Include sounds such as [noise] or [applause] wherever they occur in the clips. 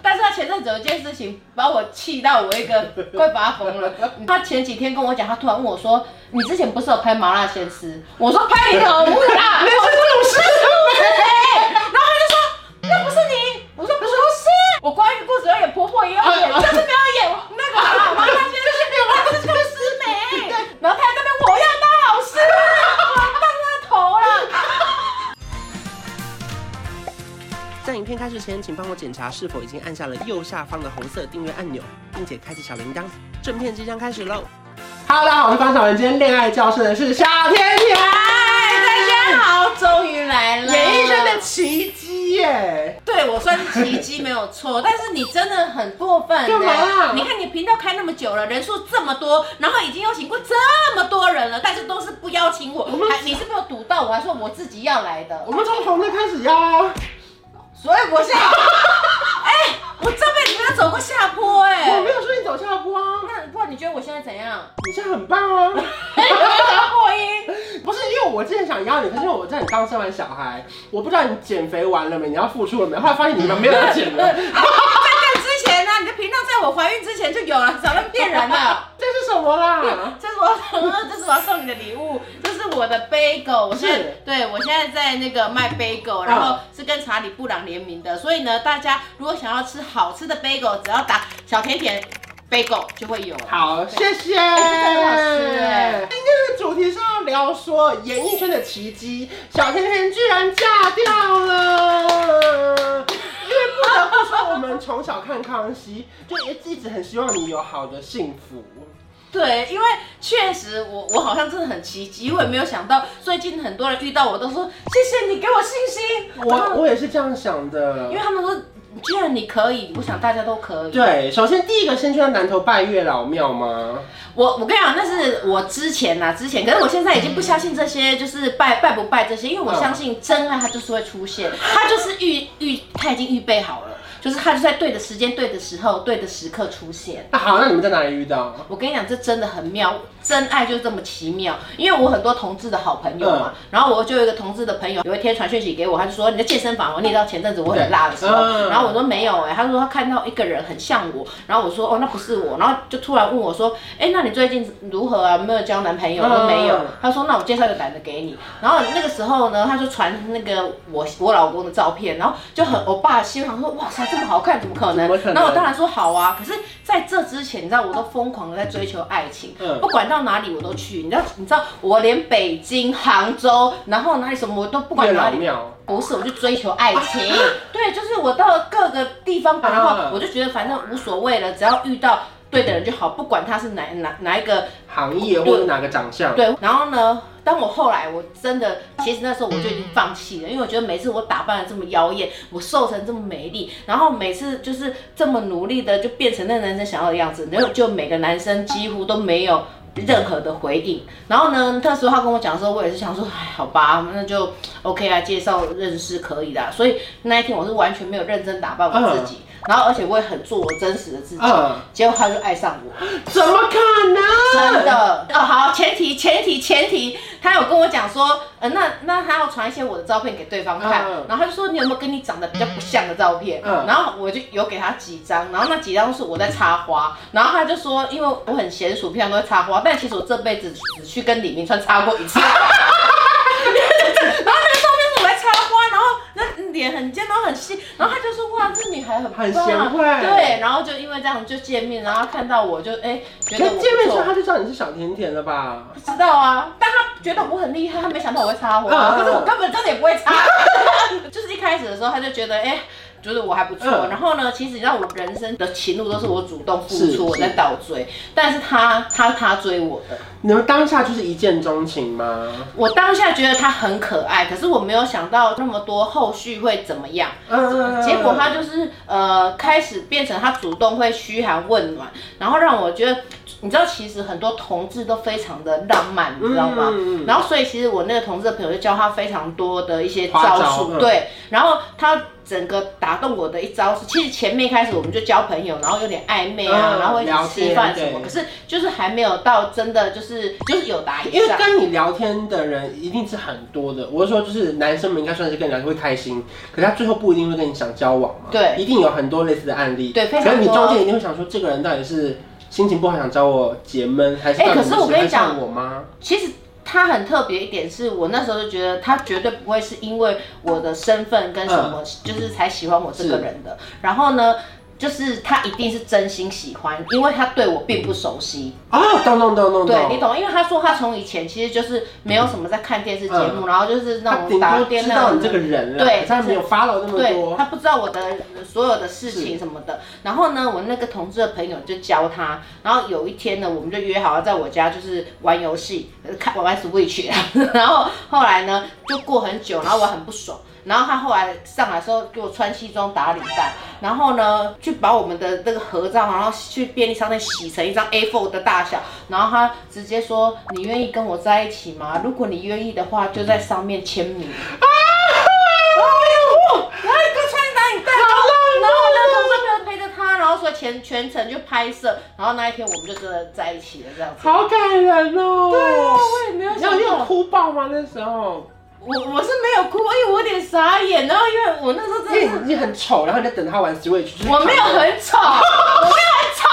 但是他前阵子有一件事情把我气到我一个快发疯了。[laughs] 他前几天跟我讲，他突然问我说：“你之前不是有拍麻辣鲜师？”我说：“拍你的儿子啦，那 [laughs] 是鲁师妹。[laughs] ”然后他就说：“那不是你。”我说：“不是，我关于故事有演婆婆也有演，但是没有在影片开始前，请帮我检查是否已经按下了右下方的红色订阅按钮，并且开启小铃铛。正片即将开始喽！Hello，大家好，我是方小文。今天恋爱教室的是小甜甜。大家好，终于来了。演艺圈的奇迹耶！对，我算是奇迹没有错，但是你真的很过分。干嘛啊？你看你频道开那么久了，人数这么多，然后已经邀请过这么多人了，但是都是不邀请我。我们还你是没有堵到，我还说我自己要来的。我们从红的开始邀。所以我现在，[laughs] 哎、欸，我这辈子没有走过下坡、欸，哎，我没有说你走下坡啊。那不然你觉得我现在怎样？你现在很棒啊。破音，不是因为我之前想邀你，可是因为我在你刚生完小孩，我不知道你减肥完了没，你要付出了没？后来发现你们没有减了。之前呢、啊，你的频道在我怀孕之前就有了，少人骗人了。[laughs] 这是什么啦？[laughs] 这是我，这是我要送你的礼物，这是我的 bagel。我现在是对我现在在那个卖 bagel，然后是跟查理布朗联名的，所以呢，大家如果想要吃好吃的 bagel，只要打小甜甜 bagel 就会有。好，谢谢。今天的主题是要聊说演艺圈的奇迹，小甜甜居然嫁掉了。因为不得不说，我们从小看康熙，就一直很希望你有好的幸福。对，因为确实我我好像真的很奇迹，我也没有想到最近很多人遇到我都说谢谢你给我信心。我我也是这样想的，因为他们说既然你可以，我想大家都可以。对，首先第一个先去到南头拜月老庙吗？我我跟你讲，那是我之前呐，之前，可是我现在已经不相信这些，就是拜拜不拜这些，因为我相信真爱它就是会出现，它就是预预它已经预备好了。就是他就在对的时间、对的时候、对的时刻出现。那好，那你们在哪里遇到？我跟你讲，这真的很妙，真爱就是这么奇妙。因为我很多同志的好朋友嘛，嗯、然后我就有一个同志的朋友，有一天传讯息给我，他就说你的健身房，我你知道前阵子我很辣的时候，嗯、然后我说没有哎、欸，他说他看到一个人很像我，然后我说哦那不是我，然后就突然问我说，哎、欸、那你最近如何啊？没有交男朋友？我说没有。他说那我介绍一个男的给你。然后那个时候呢，他就传那个我我老公的照片，然后就很我爸心想说哇塞这么好看，怎么可能？那我当然说好啊，可是在这之前，你知道我都疯狂的在追求爱情，嗯、不管到哪里我都去。你知道，你知道我连北京、杭州，然后哪里什么我都不管哪里，不是我就追求爱情。[laughs] 对，就是我到了各个地方，然 [laughs] 后我就觉得反正无所谓了，只要遇到对的人就好，不管他是哪哪哪一个行业或者哪个长相。对，然后呢？当我后来，我真的，其实那时候我就已经放弃了，因为我觉得每次我打扮的这么妖艳，我瘦成这么美丽，然后每次就是这么努力的，就变成那个男生想要的样子，然后就每个男生几乎都没有任何的回应。然后呢，那时候他跟我讲的时候，我也是想说，哎，好吧，那就 OK 啊，介绍认识可以的。所以那一天我是完全没有认真打扮我自己。然后，而且我也很做我真实的自己，嗯、结果他就爱上我，怎么可能？真的哦，好，前提前提前提，他有跟我讲说，呃，那那他要传一些我的照片给对方看，嗯、然后他就说你有没有跟你长得比较不像的照片？嗯，然后我就有给他几张，然后那几张是我在插花，然后他就说，因为我很娴熟，平常都会插花，但其实我这辈子只去跟李明川插过一次。[laughs] [laughs] 脸很尖，然后很细，然后他就说哇，这女孩很棒，很贤惠，对，然后就因为这样就见面，然后看到我就哎，觉得我见面之后他就知道你是小甜甜了吧？不知道啊，但他觉得我很厉害，他没想到我会插花，嗯、可是我根本真的也不会插，[laughs] 就是一开始的时候他就觉得哎。觉得我还不错，嗯、然后呢，其实你知道我人生的情路都是我主动付出，我在倒追，但是他他他追我的。你们当下就是一见钟情吗？我当下觉得他很可爱，可是我没有想到那么多后续会怎么样。嗯，结果他就是呃开始变成他主动会嘘寒问暖，然后让我觉得，你知道其实很多同志都非常的浪漫，你知道吗？然后所以其实我那个同志的朋友就教他非常多的一些招数，招对，然后他。整个打动我的一招是，其实前面开始我们就交朋友，然后有点暧昧啊，嗯、然后会一起吃饭什么，可是就是还没有到真的就是就是有答应。因为跟你聊天的人一定是很多的，我是说就是男生们应该算是跟你聊天会开心，可是他最后不一定会跟你想交往嘛。对，一定有很多类似的案例。对，非常多。可是你中间一定会想说，这个人到底是心情不好想找我解闷，还是？哎、欸，可是我跟你讲，我吗？其实。他很特别一点是，我那时候就觉得他绝对不会是因为我的身份跟什么，就是才喜欢我这个人的。然后呢？就是他一定是真心喜欢，因为他对我并不熟悉啊。懂懂懂懂，对你懂，因为他说他从以前其实就是没有什么在看电视节目，然后就是那种打电那种。你这个人对，他没有 follow 那么多，他不知道我的所有的事情什么的。然后呢，我那个同事的朋友就教他。然后有一天呢，我们就约好了在我家就是玩游戏，看玩 Switch。然后后来呢，就过很久，然后我很不爽。然后他后来上来的时候给我穿西装打领带，然后呢，去把我们的那个合照，然后去便利商店洗成一张 A4 的大小，然后他直接说：“你愿意跟我在一起吗？如果你愿意的话，就在上面签名。”啊！哎呦，然后给我穿打领带，然后我那同事陪着他，然后说全全程就拍摄，然后那一天我们就真的在一起了，这样子。好感人哦！对啊，我也没有想到。你有哭爆吗？那时候？我我是没有哭，因为我有点傻眼，然后因为我那时候真的是你很丑，然后你在等他玩 Switch。我没有很丑，我没有很丑，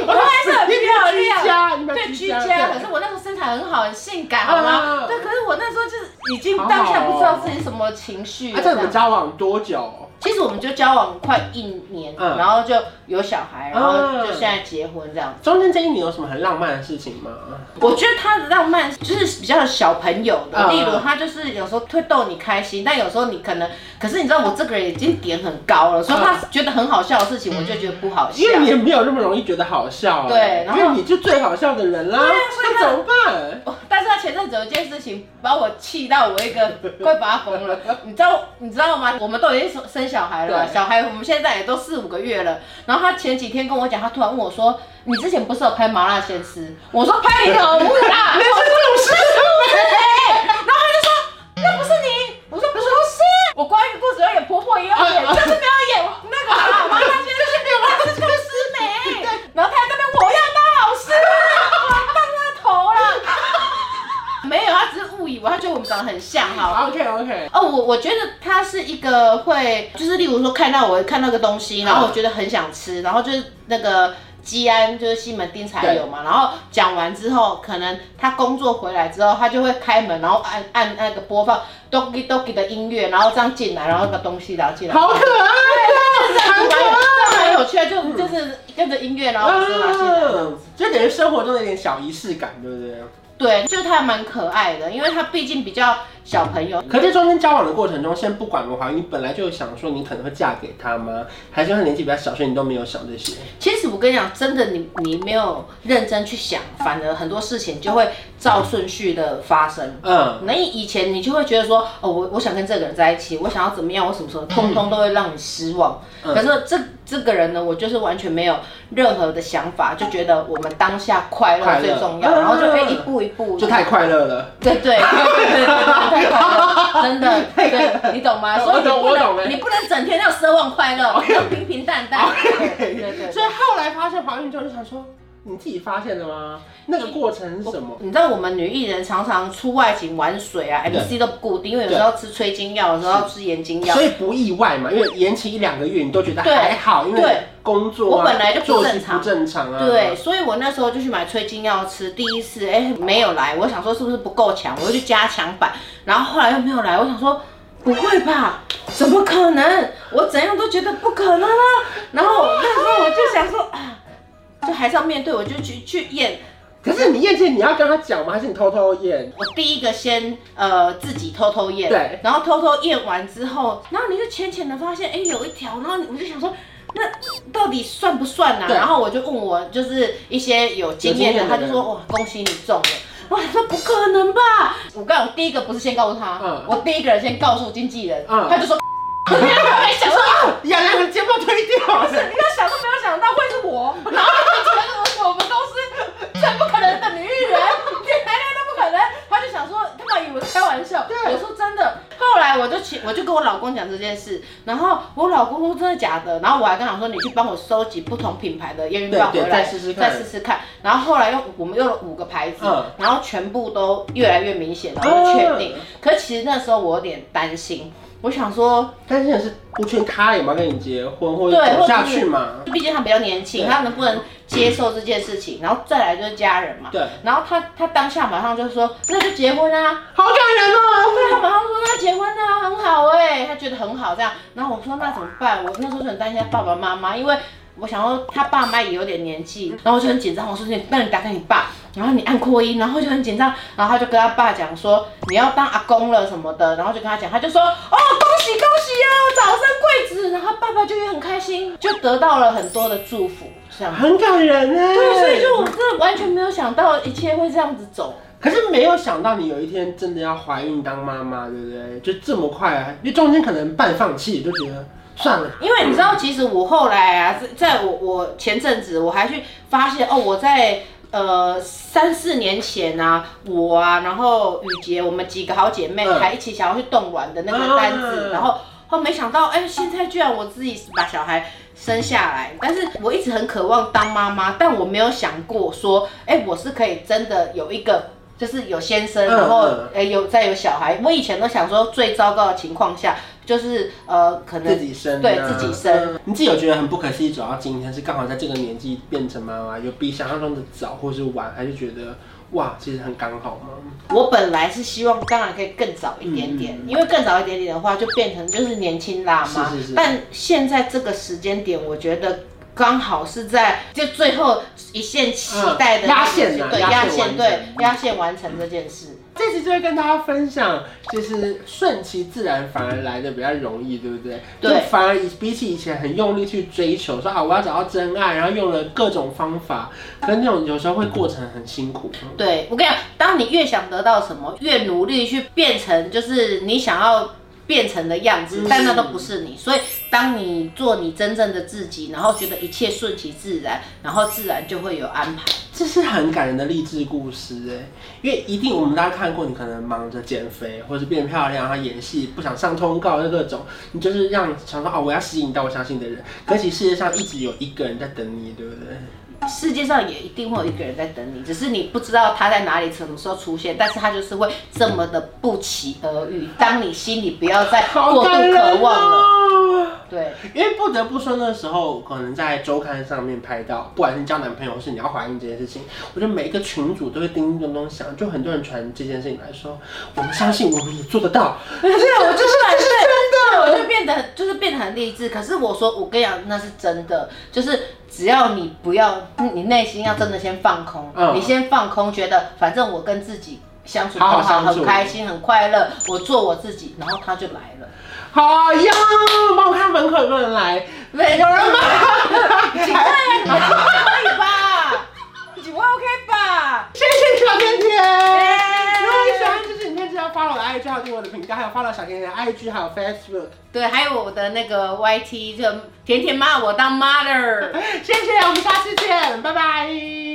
[laughs] 我还是很漂亮，对居家。可是我那时候身材很好，很性感，好吗？对，可是我那时候就是已经当下不知道自己什么情绪。他在你们交往多久？其实我们就交往快一年，嗯、然后就有小孩，然后就现在结婚这样子。中间这一年有什么很浪漫的事情吗？我觉得他的浪漫就是比较小朋友的，嗯、例如他就是有时候会逗你开心，但有时候你可能，可是你知道我这个人已经点很高了，所以他觉得很好笑的事情，我就觉得不好笑。因为你也没有那么容易觉得好笑，对，然后因为你就最好笑的人啦，那怎么办？但前阵子有一件事情把我气到我一个快发疯了，[laughs] 你知道你知道吗？我们都已经生生小孩了，小孩我们现在也都四五个月了。然后他前几天跟我讲，他突然问我说：“你之前不是有拍麻辣鲜师？”我说：“拍你的儿子啦，那是故事。”我我觉得他是一个会，就是例如说看到我看到个东西，然后我觉得很想吃，然后就是那个基安就是西门町才有嘛。然后讲完之后，可能他工作回来之后，他就会开门，然后按按那个播放 Doki Doki 的音乐，然后这样进来，然后那个东西然后进来。好可爱啊！很可爱，这样很有趣啊！就就是跟着音乐，然后吃东西，就等于生活中有点小仪式感，对不对？对，就是他蛮可爱的，因为他毕竟比较小朋友。可是中间交往的过程中，先不管的话，你本来就想说你可能会嫁给他吗？还是他年纪比较小，所以你都没有想这些？其实我跟你讲，真的你，你你没有认真去想，反而很多事情就会照顺序的发生。嗯，那以前你就会觉得说，哦，我我想跟这个人在一起，我想要怎么样，我什么时候，通通都会让你失望。嗯、可是这这个人呢，我就是完全没有任何的想法，就觉得我们当下快乐最重要，然后就可以一步一步，就太快乐了。对对对对对，[laughs] 太快乐，真的，对，你懂吗？所以你不能，你不能整天要奢望快乐，[laughs] 要平平淡淡。[laughs] 对对对。所以后来发现怀孕之后，就想说。你自己发现的吗？那个过程是什么？你知道我们女艺人常常出外景玩水啊，MC 都不固定，因为有时候要吃催经药，有时候要吃延经药，所以不意外嘛。因为延期一两个月，你都觉得还好，因为工作、啊、我本来就不正常，不正常啊。对，所以我那时候就去买催经药吃。第一次哎、欸、没有来，我想说是不是不够强，我就去加强版。然后后来又没有来，我想说不会吧？怎么可能？我怎样都觉得不可能啊。然后那时候我就想说啊。就还是要面对，我就去去验。可是你验前你要跟他讲吗？还是你偷偷验？我第一个先呃自己偷偷验，对，然后偷偷验完之后，然后你就浅浅的发现，哎、欸，有一条，然后我就想说，那到底算不算呢、啊？然后我就问我就是一些有经验的，他就说，哇，恭喜你中了。我说不可能吧？我刚我第一个不是先告诉他，嗯，我第一个人先告诉经纪人，嗯，他就说。[laughs] [laughs] 想说啊，雅雅的睫毛推掉，不是，你要想都没有想到会是我，然 [laughs] 后觉得是我们公司最不可能的女艺人，连来来都不可能，他就想说，他们以为开玩笑，对，我说真的。后来我就请，我就跟我老公。讲这件事，然后我老公说真的假的，然后我还跟他说，你去帮我收集不同品牌的验孕棒回来，再试试看，再试试看。然后后来用我们用了五个牌子，嗯、然后全部都越来越明显，然后就确定。嗯、可是其实那时候我有点担心。我想说，担心的是不确定他有没有跟你结婚或者走下去嘛？毕竟他比较年轻，他能不能接受这件事情？然后再来就是家人嘛。对。然后他他当下马上就说，那就结婚啊！好感人哦。对，他马上说那结婚啊，很好哎，他觉得很好这样。然后我说那怎么办？我那时候就很担心他爸爸妈妈，因为。我想说他爸妈也有点年纪，然后我就很紧张。我说你，那你打给你爸，然后你按扩音，然后就很紧张。然后他就跟他爸讲说你要当阿公了什么的，然后就跟他讲，他就说哦恭喜恭喜哦，早生贵子。然后爸爸就也很开心，就得到了很多的祝福，这样很感人呢。对，所以就我真的完全没有想到一切会这样子走。可是没有想到你有一天真的要怀孕当妈妈，对不对？就这么快啊？因为中间可能半放弃，就觉得。算了，因为你知道，其实我后来啊，在我我前阵子我还去发现哦，我在呃三四年前啊，我啊，然后雨洁，我们几个好姐妹还一起想要去冻卵的那个单子，然后后没想到，哎，现在居然我自己把小孩生下来，但是我一直很渴望当妈妈，但我没有想过说，哎，我是可以真的有一个。就是有先生，然后诶有再有小孩。我以前都想说，最糟糕的情况下就是呃可能自己生，对自己生。你自己有觉得很不可思议，走到今天是刚好在这个年纪变成妈妈，有比想象中的早或是晚，还是觉得哇其实很刚好吗？我本来是希望当然可以更早一点点，因为更早一点点的话就变成就是年轻辣妈。是是是。但现在这个时间点，我觉得。刚好是在就最后一线期待的压线，对压线，对压线完成这件事。这期就会跟大家分享，其实顺其自然反而来的比较容易，对不对？对，反而比起以前很用力去追求，说啊我要找到真爱，然后用了各种方法，可那种有时候会过程很辛苦。对，我跟你讲，当你越想得到什么，越努力去变成就是你想要。变成的样子，但那都不是你。所以，当你做你真正的自己，然后觉得一切顺其自然，然后自然就会有安排。这是很感人的励志故事哎，因为一定我们大家看过，你可能忙着减肥，或是变漂亮，然后演戏，不想上通告，那各种，你就是让想说啊，我要吸引到我相信的人。可是世界上一直有一个人在等你，对不对？世界上也一定会有一个人在等你，只是你不知道他在哪里，什么时候出现，但是他就是会这么的不期而遇。当你心里不要再过度 [laughs] 渴望了，哦、对，因为不得不说那时候可能在周刊上面拍到，不管是交男朋友，是你要怀孕这件事情，我觉得每一个群主都会叮叮咚咚响，就很多人传这件事情来说，我们相信我们也做得到。对，我就是是真的，我就变得就是变得很励志。可是我说，我跟你讲，那是真的，就是。只要你不要，你内心要真的先放空，嗯、你先放空，觉得反正我跟自己相处很好，好，好，很开心，很快乐，我做我自己，然后他就来了。好呀，帮我看门口有没有人来？没有人吗？几位？可以吧？请问 OK 吧？谢谢小甜甜。发了我的 IG，还有订我的频道，还有发了小甜甜的 IG，还有 Facebook，对，还有我的那个 YT，就甜甜骂，我当 mother，[laughs] 谢谢，我们下次见，拜拜。